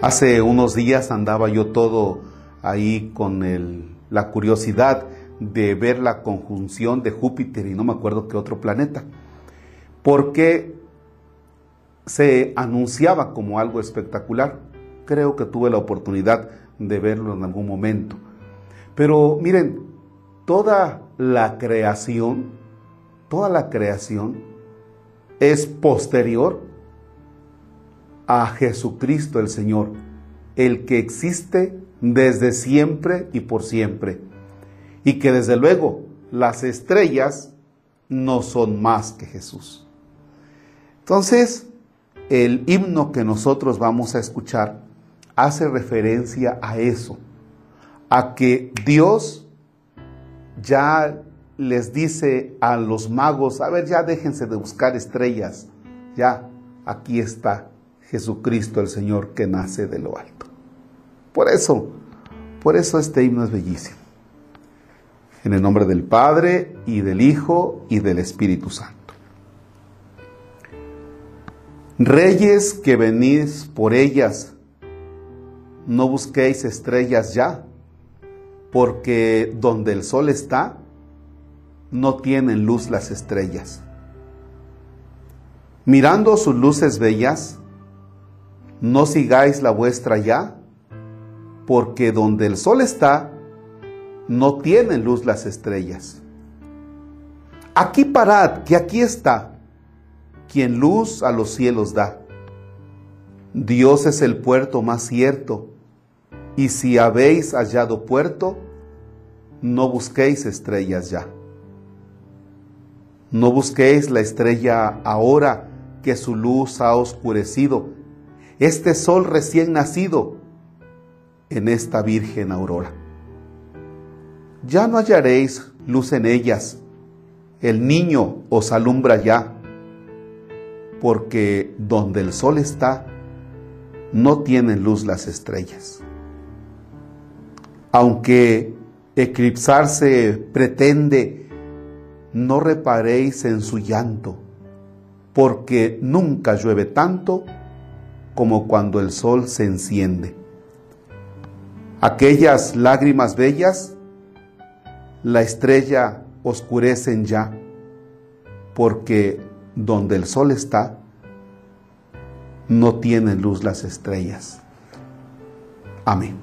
Hace unos días andaba yo todo ahí con la curiosidad de ver la conjunción de Júpiter y no me acuerdo qué otro planeta, porque se anunciaba como algo espectacular. Creo que tuve la oportunidad de verlo en algún momento. Pero miren, toda la creación, toda la creación es posterior a Jesucristo el Señor, el que existe desde siempre y por siempre. Y que desde luego las estrellas no son más que Jesús. Entonces, el himno que nosotros vamos a escuchar hace referencia a eso, a que Dios ya les dice a los magos, a ver, ya déjense de buscar estrellas, ya aquí está Jesucristo el Señor que nace de lo alto. Por eso, por eso este himno es bellísimo. En el nombre del Padre y del Hijo y del Espíritu Santo. Reyes que venís por ellas, no busquéis estrellas ya, porque donde el sol está, no tienen luz las estrellas. Mirando sus luces bellas, no sigáis la vuestra ya, porque donde el sol está, no tienen luz las estrellas. Aquí parad, que aquí está, quien luz a los cielos da. Dios es el puerto más cierto, y si habéis hallado puerto, no busquéis estrellas ya. No busquéis la estrella ahora que su luz ha oscurecido, este sol recién nacido en esta virgen aurora. Ya no hallaréis luz en ellas, el niño os alumbra ya, porque donde el sol está, no tienen luz las estrellas. Aunque eclipsarse pretende, no reparéis en su llanto, porque nunca llueve tanto como cuando el sol se enciende. Aquellas lágrimas bellas, la estrella oscurecen ya, porque donde el sol está, no tienen luz las estrellas. Amén.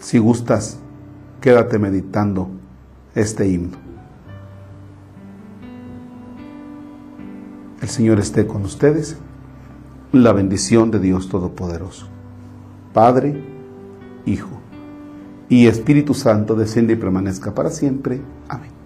Si gustas, quédate meditando este himno. El Señor esté con ustedes la bendición de Dios Todopoderoso, Padre, Hijo y Espíritu Santo desciende y permanezca para siempre. Amén.